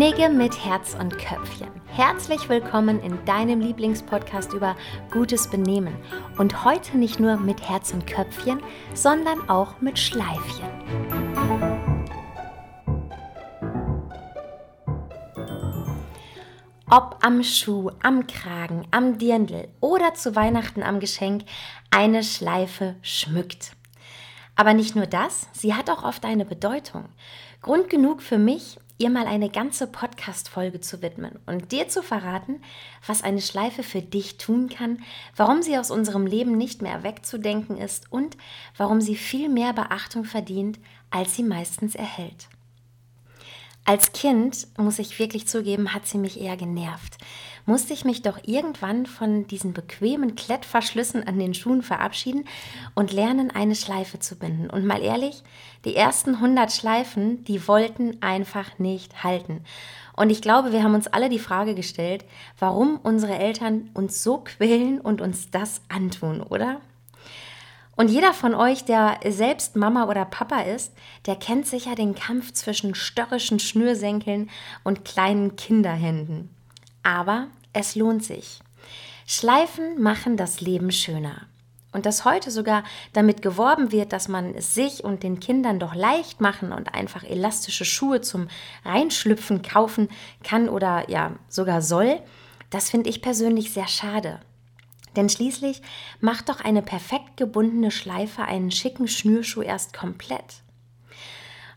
Knigge mit Herz und Köpfchen. Herzlich willkommen in deinem Lieblingspodcast über gutes Benehmen. Und heute nicht nur mit Herz und Köpfchen, sondern auch mit Schleifchen. Ob am Schuh, am Kragen, am Dirndl oder zu Weihnachten am Geschenk, eine Schleife schmückt. Aber nicht nur das, sie hat auch oft eine Bedeutung. Grund genug für mich, ihr mal eine ganze Podcast-Folge zu widmen und dir zu verraten, was eine Schleife für dich tun kann, warum sie aus unserem Leben nicht mehr wegzudenken ist und warum sie viel mehr Beachtung verdient, als sie meistens erhält. Als Kind, muss ich wirklich zugeben, hat sie mich eher genervt musste ich mich doch irgendwann von diesen bequemen Klettverschlüssen an den Schuhen verabschieden und lernen, eine Schleife zu binden. Und mal ehrlich, die ersten 100 Schleifen, die wollten einfach nicht halten. Und ich glaube, wir haben uns alle die Frage gestellt, warum unsere Eltern uns so quälen und uns das antun, oder? Und jeder von euch, der selbst Mama oder Papa ist, der kennt sicher den Kampf zwischen störrischen Schnürsenkeln und kleinen Kinderhänden. Aber es lohnt sich. Schleifen machen das Leben schöner. Und dass heute sogar damit geworben wird, dass man es sich und den Kindern doch leicht machen und einfach elastische Schuhe zum Reinschlüpfen kaufen kann oder ja sogar soll, das finde ich persönlich sehr schade. Denn schließlich macht doch eine perfekt gebundene Schleife einen schicken Schnürschuh erst komplett.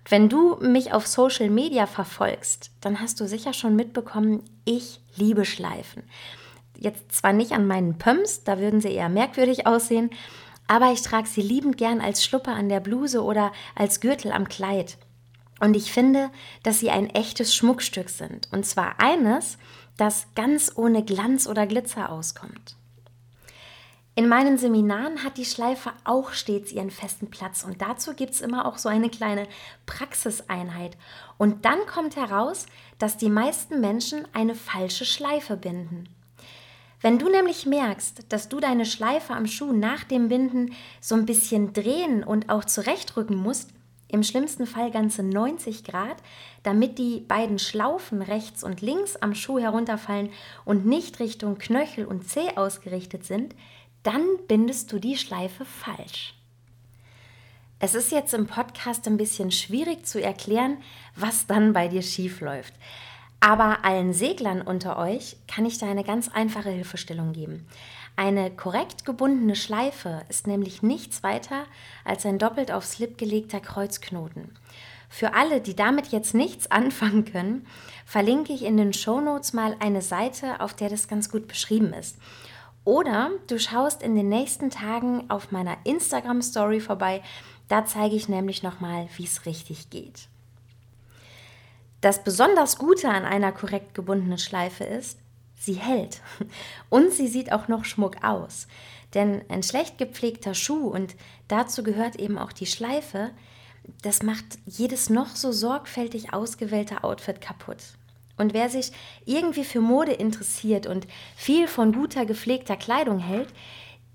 Wenn du mich auf Social Media verfolgst, dann hast du sicher schon mitbekommen, ich liebe Schleifen. Jetzt zwar nicht an meinen Pumps, da würden sie eher merkwürdig aussehen, aber ich trage sie liebend gern als Schluppe an der Bluse oder als Gürtel am Kleid. Und ich finde, dass sie ein echtes Schmuckstück sind. Und zwar eines, das ganz ohne Glanz oder Glitzer auskommt. In meinen Seminaren hat die Schleife auch stets ihren festen Platz und dazu gibt es immer auch so eine kleine Praxiseinheit. Und dann kommt heraus, dass die meisten Menschen eine falsche Schleife binden. Wenn du nämlich merkst, dass du deine Schleife am Schuh nach dem Binden so ein bisschen drehen und auch zurechtrücken musst, im schlimmsten Fall ganze 90 Grad, damit die beiden Schlaufen rechts und links am Schuh herunterfallen und nicht Richtung Knöchel und Zeh ausgerichtet sind, dann bindest du die Schleife falsch. Es ist jetzt im Podcast ein bisschen schwierig zu erklären, was dann bei dir schief läuft. Aber allen Seglern unter euch kann ich da eine ganz einfache Hilfestellung geben. Eine korrekt gebundene Schleife ist nämlich nichts weiter als ein doppelt auf Slip gelegter Kreuzknoten. Für alle, die damit jetzt nichts anfangen können, verlinke ich in den Shownotes mal eine Seite, auf der das ganz gut beschrieben ist. Oder du schaust in den nächsten Tagen auf meiner Instagram Story vorbei. Da zeige ich nämlich nochmal, wie es richtig geht. Das besonders Gute an einer korrekt gebundenen Schleife ist, sie hält. Und sie sieht auch noch Schmuck aus. Denn ein schlecht gepflegter Schuh, und dazu gehört eben auch die Schleife, das macht jedes noch so sorgfältig ausgewählte Outfit kaputt. Und wer sich irgendwie für Mode interessiert und viel von guter gepflegter Kleidung hält,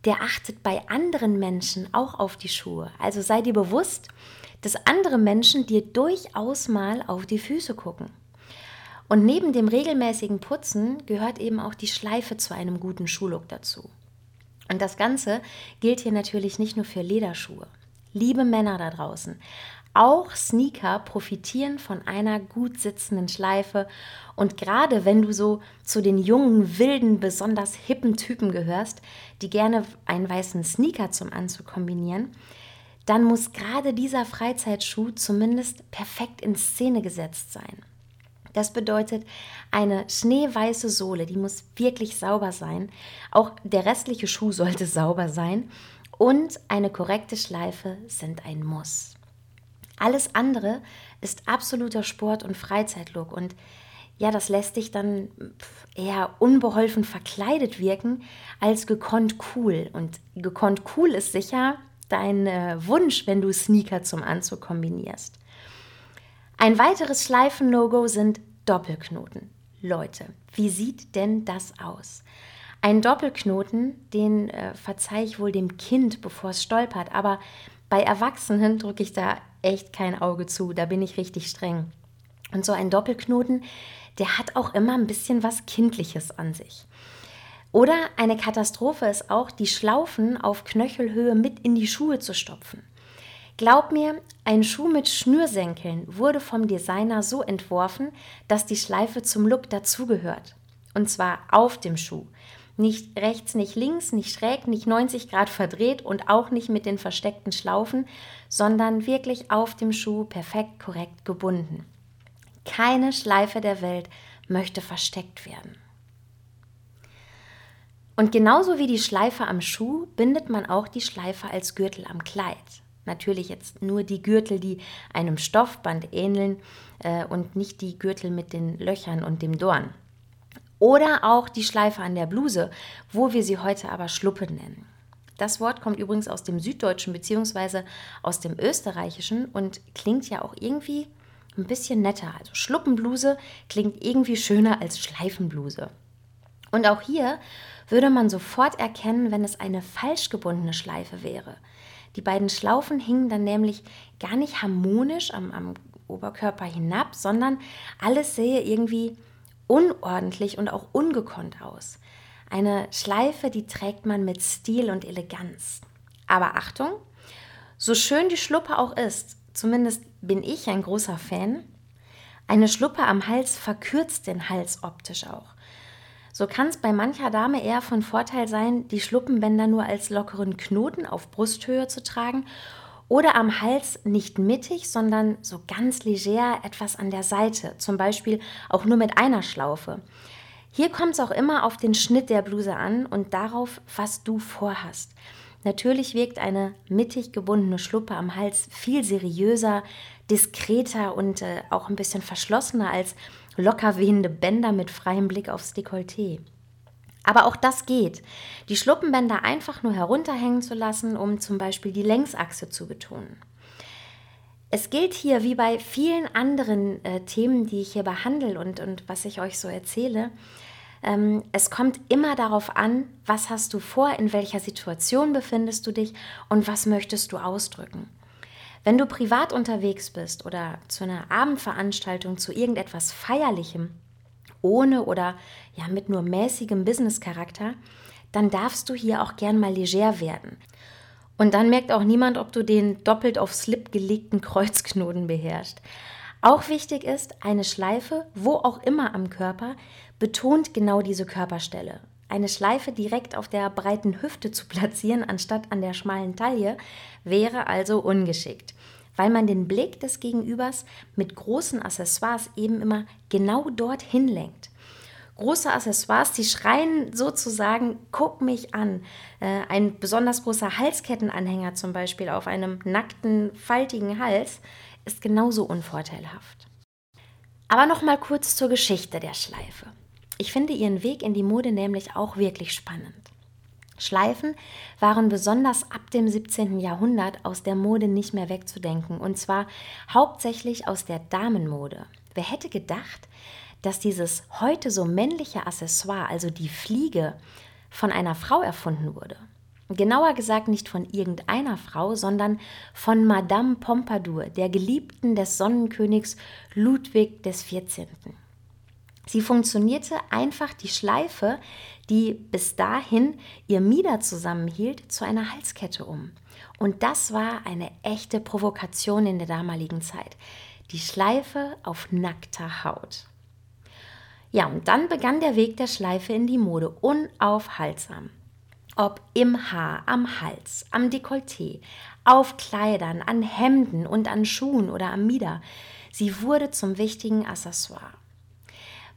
der achtet bei anderen Menschen auch auf die Schuhe. Also sei dir bewusst, dass andere Menschen dir durchaus mal auf die Füße gucken. Und neben dem regelmäßigen Putzen gehört eben auch die Schleife zu einem guten Schuhlook dazu. Und das Ganze gilt hier natürlich nicht nur für Lederschuhe. Liebe Männer da draußen, auch Sneaker profitieren von einer gut sitzenden Schleife. Und gerade wenn du so zu den jungen, wilden, besonders hippen Typen gehörst, die gerne einen weißen Sneaker zum Anzug kombinieren, dann muss gerade dieser Freizeitschuh zumindest perfekt in Szene gesetzt sein. Das bedeutet, eine schneeweiße Sohle, die muss wirklich sauber sein. Auch der restliche Schuh sollte sauber sein. Und eine korrekte Schleife sind ein Muss. Alles andere ist absoluter Sport- und Freizeitlook und ja, das lässt dich dann eher unbeholfen verkleidet wirken als gekonnt cool. Und gekonnt cool ist sicher dein äh, Wunsch, wenn du Sneaker zum Anzug kombinierst. Ein weiteres Schleifen-No-Go sind Doppelknoten. Leute, wie sieht denn das aus? Ein Doppelknoten, den äh, verzeihe ich wohl dem Kind, bevor es stolpert, aber bei Erwachsenen drücke ich da echt kein Auge zu, da bin ich richtig streng. Und so ein Doppelknoten, der hat auch immer ein bisschen was Kindliches an sich. Oder eine Katastrophe ist auch, die Schlaufen auf Knöchelhöhe mit in die Schuhe zu stopfen. Glaub mir, ein Schuh mit Schnürsenkeln wurde vom Designer so entworfen, dass die Schleife zum Look dazugehört. Und zwar auf dem Schuh. Nicht rechts, nicht links, nicht schräg, nicht 90 Grad verdreht und auch nicht mit den versteckten Schlaufen, sondern wirklich auf dem Schuh perfekt korrekt gebunden. Keine Schleife der Welt möchte versteckt werden. Und genauso wie die Schleife am Schuh bindet man auch die Schleife als Gürtel am Kleid. Natürlich jetzt nur die Gürtel, die einem Stoffband ähneln äh, und nicht die Gürtel mit den Löchern und dem Dorn. Oder auch die Schleife an der Bluse, wo wir sie heute aber Schluppe nennen. Das Wort kommt übrigens aus dem Süddeutschen bzw. aus dem Österreichischen und klingt ja auch irgendwie ein bisschen netter. Also Schluppenbluse klingt irgendwie schöner als Schleifenbluse. Und auch hier würde man sofort erkennen, wenn es eine falsch gebundene Schleife wäre. Die beiden Schlaufen hingen dann nämlich gar nicht harmonisch am, am Oberkörper hinab, sondern alles sähe irgendwie unordentlich und auch ungekonnt aus. Eine Schleife, die trägt man mit Stil und Eleganz. Aber Achtung, so schön die Schluppe auch ist, zumindest bin ich ein großer Fan, eine Schluppe am Hals verkürzt den Hals optisch auch. So kann es bei mancher Dame eher von Vorteil sein, die Schluppenbänder nur als lockeren Knoten auf Brusthöhe zu tragen oder am Hals nicht mittig, sondern so ganz leger etwas an der Seite, zum Beispiel auch nur mit einer Schlaufe. Hier kommt es auch immer auf den Schnitt der Bluse an und darauf, was du vorhast. Natürlich wirkt eine mittig gebundene Schluppe am Hals viel seriöser, diskreter und äh, auch ein bisschen verschlossener als locker wehende Bänder mit freiem Blick aufs Dekolleté. Aber auch das geht. Die Schluppenbänder einfach nur herunterhängen zu lassen, um zum Beispiel die Längsachse zu betonen. Es gilt hier, wie bei vielen anderen äh, Themen, die ich hier behandle und, und was ich euch so erzähle, ähm, es kommt immer darauf an, was hast du vor, in welcher Situation befindest du dich und was möchtest du ausdrücken. Wenn du privat unterwegs bist oder zu einer Abendveranstaltung, zu irgendetwas Feierlichem, ohne oder ja mit nur mäßigem Business-Charakter, dann darfst du hier auch gern mal leger werden. Und dann merkt auch niemand, ob du den doppelt auf Slip gelegten Kreuzknoten beherrschst. Auch wichtig ist, eine Schleife, wo auch immer am Körper, betont genau diese Körperstelle. Eine Schleife direkt auf der breiten Hüfte zu platzieren, anstatt an der schmalen Taille, wäre also ungeschickt weil man den Blick des Gegenübers mit großen Accessoires eben immer genau dorthin lenkt. Große Accessoires, die schreien sozusagen, guck mich an. Äh, ein besonders großer Halskettenanhänger zum Beispiel auf einem nackten, faltigen Hals ist genauso unvorteilhaft. Aber noch mal kurz zur Geschichte der Schleife. Ich finde ihren Weg in die Mode nämlich auch wirklich spannend. Schleifen waren besonders ab dem 17. Jahrhundert aus der Mode nicht mehr wegzudenken, und zwar hauptsächlich aus der Damenmode. Wer hätte gedacht, dass dieses heute so männliche Accessoire, also die Fliege, von einer Frau erfunden wurde? Genauer gesagt nicht von irgendeiner Frau, sondern von Madame Pompadour, der Geliebten des Sonnenkönigs Ludwig XIV. Sie funktionierte einfach die Schleife, die bis dahin ihr Mieder zusammenhielt, zu einer Halskette um. Und das war eine echte Provokation in der damaligen Zeit. Die Schleife auf nackter Haut. Ja, und dann begann der Weg der Schleife in die Mode, unaufhaltsam. Ob im Haar, am Hals, am Dekolleté, auf Kleidern, an Hemden und an Schuhen oder am Mieder. Sie wurde zum wichtigen Accessoire.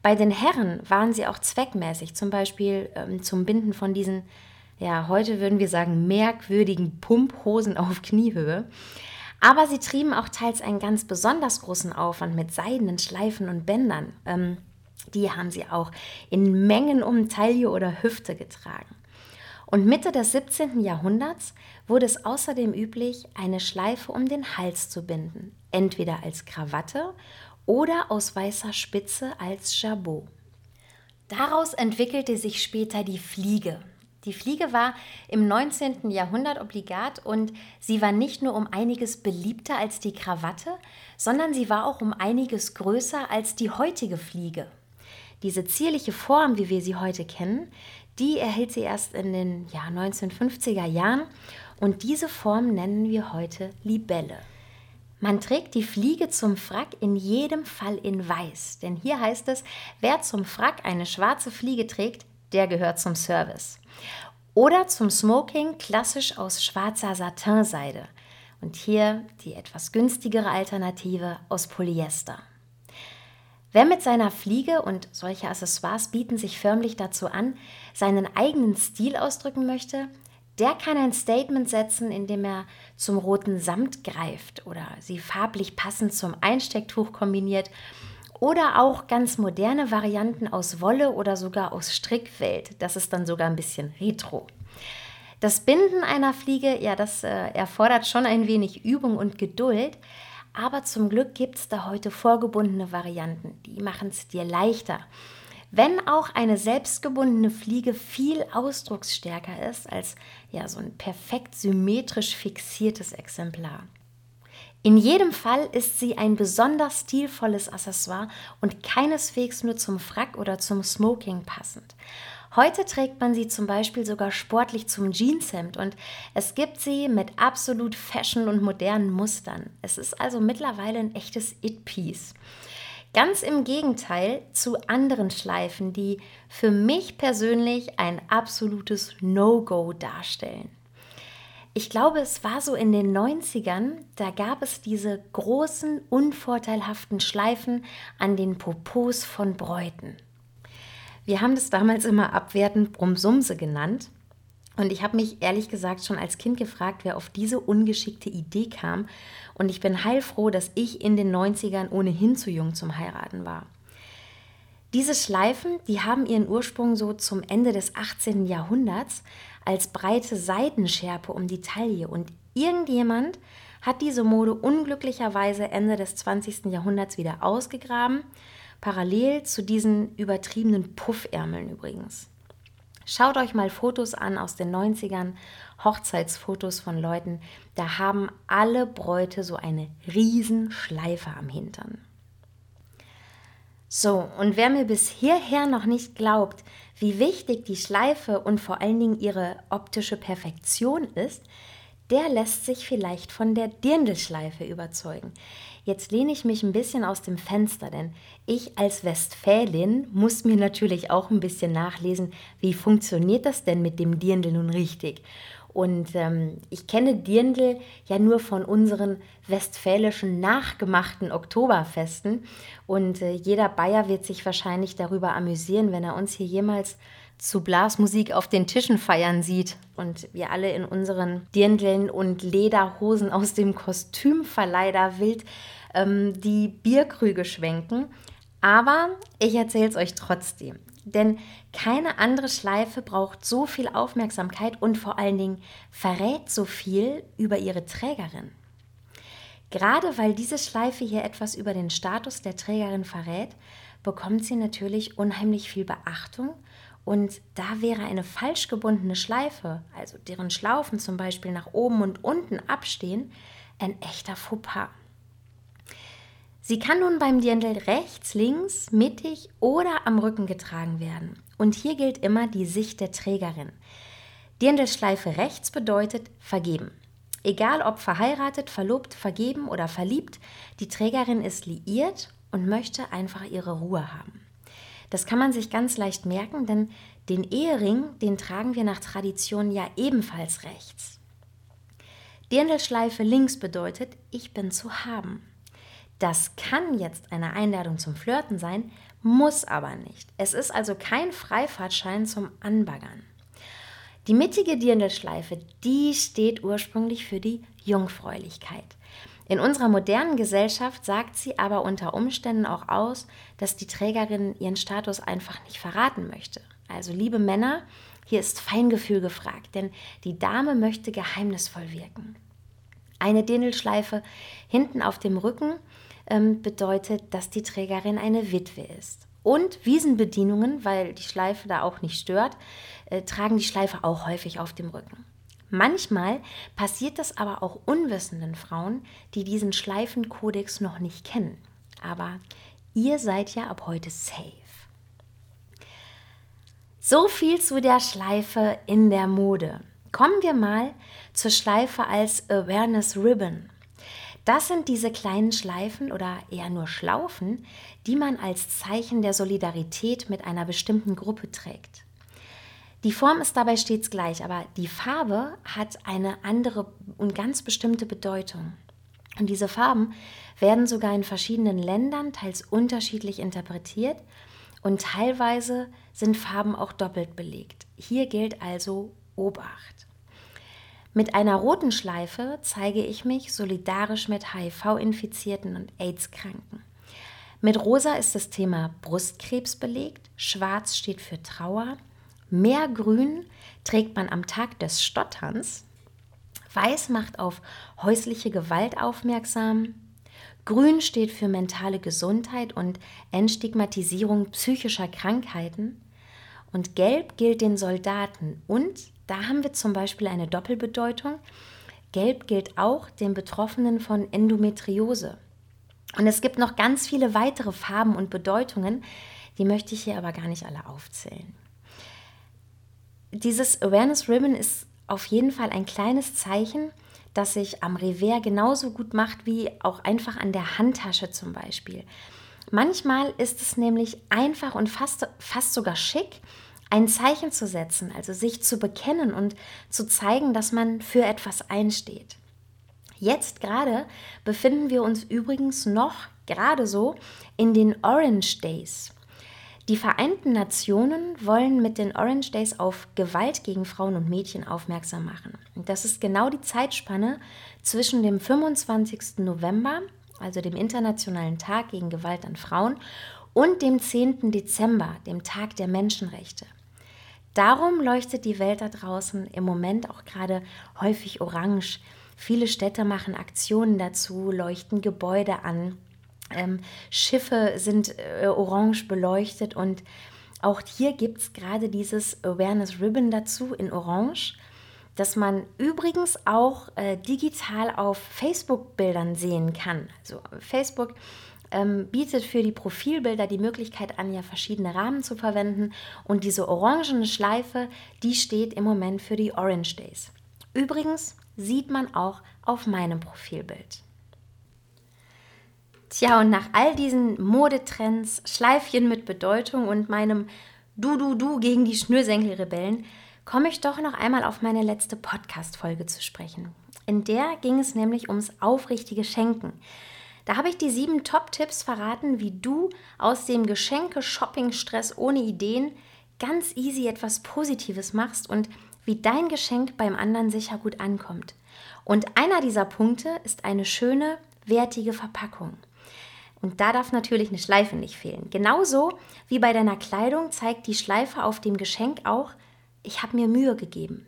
Bei den Herren waren sie auch zweckmäßig, zum Beispiel ähm, zum Binden von diesen, ja, heute würden wir sagen, merkwürdigen Pumphosen auf Kniehöhe. Aber sie trieben auch teils einen ganz besonders großen Aufwand mit seidenen Schleifen und Bändern. Ähm, die haben sie auch in Mengen um Taille oder Hüfte getragen. Und Mitte des 17. Jahrhunderts wurde es außerdem üblich, eine Schleife um den Hals zu binden, entweder als Krawatte oder aus weißer Spitze als Jabot. Daraus entwickelte sich später die Fliege. Die Fliege war im 19. Jahrhundert obligat und sie war nicht nur um einiges beliebter als die Krawatte, sondern sie war auch um einiges größer als die heutige Fliege. Diese zierliche Form, wie wir sie heute kennen, die erhält sie erst in den ja, 1950er Jahren und diese Form nennen wir heute Libelle. Man trägt die Fliege zum Frack in jedem Fall in weiß, denn hier heißt es, wer zum Frack eine schwarze Fliege trägt, der gehört zum Service. Oder zum Smoking klassisch aus schwarzer Satinseide. Und hier die etwas günstigere Alternative aus Polyester. Wer mit seiner Fliege und solche Accessoires bieten sich förmlich dazu an, seinen eigenen Stil ausdrücken möchte, der kann ein Statement setzen, indem er zum roten Samt greift oder sie farblich passend zum Einstecktuch kombiniert oder auch ganz moderne Varianten aus Wolle oder sogar aus Strickfeld. Das ist dann sogar ein bisschen retro. Das Binden einer Fliege, ja, das äh, erfordert schon ein wenig Übung und Geduld. Aber zum Glück gibt es da heute vorgebundene Varianten. Die machen es dir leichter. Wenn auch eine selbstgebundene Fliege viel ausdrucksstärker ist als ja, so ein perfekt symmetrisch fixiertes Exemplar. In jedem Fall ist sie ein besonders stilvolles Accessoire und keineswegs nur zum Frack oder zum Smoking passend. Heute trägt man sie zum Beispiel sogar sportlich zum Jeanshemd und es gibt sie mit absolut fashion und modernen Mustern. Es ist also mittlerweile ein echtes It-Piece. Ganz im Gegenteil zu anderen Schleifen, die für mich persönlich ein absolutes No-Go darstellen. Ich glaube, es war so in den 90ern, da gab es diese großen, unvorteilhaften Schleifen an den Popos von Bräuten. Wir haben das damals immer abwertend Brumsumse genannt. Und ich habe mich ehrlich gesagt schon als Kind gefragt, wer auf diese ungeschickte Idee kam. Und ich bin heilfroh, dass ich in den 90ern ohnehin zu jung zum Heiraten war. Diese Schleifen, die haben ihren Ursprung so zum Ende des 18. Jahrhunderts als breite Seidenschärpe um die Taille und irgendjemand hat diese Mode unglücklicherweise Ende des 20. Jahrhunderts wieder ausgegraben, parallel zu diesen übertriebenen Puffärmeln übrigens. Schaut euch mal Fotos an aus den 90ern, Hochzeitsfotos von Leuten, da haben alle Bräute so eine Riesenschleife am Hintern. So, und wer mir bis hierher noch nicht glaubt, wie wichtig die Schleife und vor allen Dingen ihre optische Perfektion ist, der lässt sich vielleicht von der Dirndlschleife überzeugen. Jetzt lehne ich mich ein bisschen aus dem Fenster, denn ich als Westfälin muss mir natürlich auch ein bisschen nachlesen, wie funktioniert das denn mit dem Dirndl nun richtig. Und ähm, ich kenne Dirndl ja nur von unseren westfälischen nachgemachten Oktoberfesten. Und äh, jeder Bayer wird sich wahrscheinlich darüber amüsieren, wenn er uns hier jemals zu Blasmusik auf den Tischen feiern sieht und wir alle in unseren Dirndeln und Lederhosen aus dem Kostümverleih da wild ähm, die Bierkrüge schwenken. Aber ich erzähle es euch trotzdem. Denn keine andere Schleife braucht so viel Aufmerksamkeit und vor allen Dingen verrät so viel über ihre Trägerin. Gerade weil diese Schleife hier etwas über den Status der Trägerin verrät, bekommt sie natürlich unheimlich viel Beachtung und da wäre eine falsch gebundene Schleife, also deren Schlaufen zum Beispiel nach oben und unten abstehen, ein echter Fauxpas. Sie kann nun beim Dirndl rechts, links, mittig oder am Rücken getragen werden. Und hier gilt immer die Sicht der Trägerin. Dirndlschleife rechts bedeutet vergeben. Egal ob verheiratet, verlobt, vergeben oder verliebt, die Trägerin ist liiert und möchte einfach ihre Ruhe haben. Das kann man sich ganz leicht merken, denn den Ehering, den tragen wir nach Tradition ja ebenfalls rechts. Dirndlschleife links bedeutet, ich bin zu haben. Das kann jetzt eine Einladung zum Flirten sein, muss aber nicht. Es ist also kein Freifahrtschein zum Anbaggern. Die mittige Dirndlschleife, die steht ursprünglich für die Jungfräulichkeit. In unserer modernen Gesellschaft sagt sie aber unter Umständen auch aus, dass die Trägerin ihren Status einfach nicht verraten möchte. Also liebe Männer, hier ist Feingefühl gefragt, denn die Dame möchte geheimnisvoll wirken. Eine Dirndlschleife hinten auf dem Rücken ähm, bedeutet, dass die Trägerin eine Witwe ist. Und Wiesenbedienungen, weil die Schleife da auch nicht stört, äh, tragen die Schleife auch häufig auf dem Rücken. Manchmal passiert das aber auch unwissenden Frauen, die diesen Schleifenkodex noch nicht kennen. Aber ihr seid ja ab heute safe. So viel zu der Schleife in der Mode. Kommen wir mal zur Schleife als Awareness Ribbon. Das sind diese kleinen Schleifen oder eher nur Schlaufen, die man als Zeichen der Solidarität mit einer bestimmten Gruppe trägt. Die Form ist dabei stets gleich, aber die Farbe hat eine andere und ganz bestimmte Bedeutung. Und diese Farben werden sogar in verschiedenen Ländern teils unterschiedlich interpretiert und teilweise sind Farben auch doppelt belegt. Hier gilt also Obacht. Mit einer roten Schleife zeige ich mich solidarisch mit HIV-Infizierten und AIDS-Kranken. Mit rosa ist das Thema Brustkrebs belegt, schwarz steht für Trauer, mehr grün trägt man am Tag des Stotterns, weiß macht auf häusliche Gewalt aufmerksam, grün steht für mentale Gesundheit und Entstigmatisierung psychischer Krankheiten und gelb gilt den Soldaten und da haben wir zum Beispiel eine Doppelbedeutung. Gelb gilt auch den Betroffenen von Endometriose. Und es gibt noch ganz viele weitere Farben und Bedeutungen, die möchte ich hier aber gar nicht alle aufzählen. Dieses Awareness Ribbon ist auf jeden Fall ein kleines Zeichen, das sich am Revers genauso gut macht wie auch einfach an der Handtasche zum Beispiel. Manchmal ist es nämlich einfach und fast, fast sogar schick, ein Zeichen zu setzen, also sich zu bekennen und zu zeigen, dass man für etwas einsteht. Jetzt gerade befinden wir uns übrigens noch gerade so in den Orange Days. Die Vereinten Nationen wollen mit den Orange Days auf Gewalt gegen Frauen und Mädchen aufmerksam machen. Das ist genau die Zeitspanne zwischen dem 25. November, also dem Internationalen Tag gegen Gewalt an Frauen, und dem 10. Dezember, dem Tag der Menschenrechte. Darum leuchtet die Welt da draußen im Moment auch gerade häufig orange. Viele Städte machen Aktionen dazu, leuchten Gebäude an. Ähm, Schiffe sind äh, orange beleuchtet und auch hier gibt es gerade dieses Awareness Ribbon dazu in orange, das man übrigens auch äh, digital auf Facebook-Bildern sehen kann. Also Facebook ähm, bietet für die Profilbilder die Möglichkeit an, ja verschiedene Rahmen zu verwenden. Und diese orangene Schleife, die steht im Moment für die Orange Days. Übrigens sieht man auch auf meinem Profilbild. Tja, und nach all diesen Modetrends, Schleifchen mit Bedeutung und meinem Du-Du-Du gegen die Schnürsenkelrebellen, komme ich doch noch einmal auf meine letzte Podcast-Folge zu sprechen. In der ging es nämlich ums aufrichtige Schenken. Da habe ich die sieben Top-Tipps verraten, wie du aus dem Geschenke-Shopping-Stress ohne Ideen ganz easy etwas Positives machst und wie dein Geschenk beim anderen sicher gut ankommt. Und einer dieser Punkte ist eine schöne, wertige Verpackung. Und da darf natürlich eine Schleife nicht fehlen. Genauso wie bei deiner Kleidung zeigt die Schleife auf dem Geschenk auch, ich habe mir Mühe gegeben.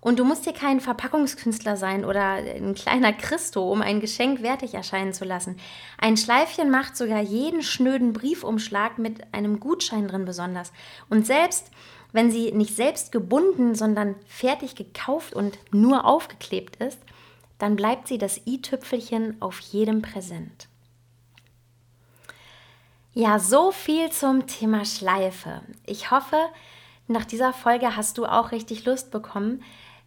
Und du musst hier kein Verpackungskünstler sein oder ein kleiner Christo, um ein Geschenk wertig erscheinen zu lassen. Ein Schleifchen macht sogar jeden schnöden Briefumschlag mit einem Gutschein drin besonders. Und selbst wenn sie nicht selbst gebunden, sondern fertig gekauft und nur aufgeklebt ist, dann bleibt sie das i-Tüpfelchen auf jedem Präsent. Ja, so viel zum Thema Schleife. Ich hoffe, nach dieser Folge hast du auch richtig Lust bekommen,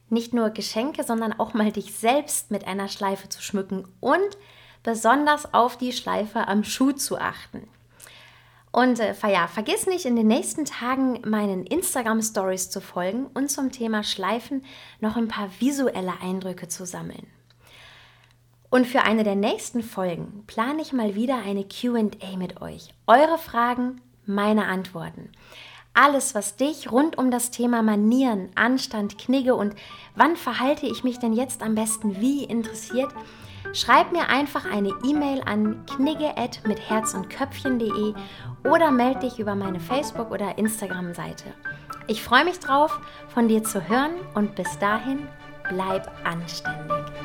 nicht nur Geschenke, sondern auch mal dich selbst mit einer Schleife zu schmücken und besonders auf die Schleife am Schuh zu achten. Und äh, ja, vergiss nicht, in den nächsten Tagen meinen Instagram-Stories zu folgen und zum Thema Schleifen noch ein paar visuelle Eindrücke zu sammeln. Und für eine der nächsten Folgen plane ich mal wieder eine QA mit euch. Eure Fragen, meine Antworten. Alles, was dich rund um das Thema Manieren, Anstand, Knigge und wann verhalte ich mich denn jetzt am besten wie interessiert, schreib mir einfach eine E-Mail an knigge mit herz und köpfchen.de oder melde dich über meine Facebook- oder Instagram-Seite. Ich freue mich drauf, von dir zu hören und bis dahin bleib anständig.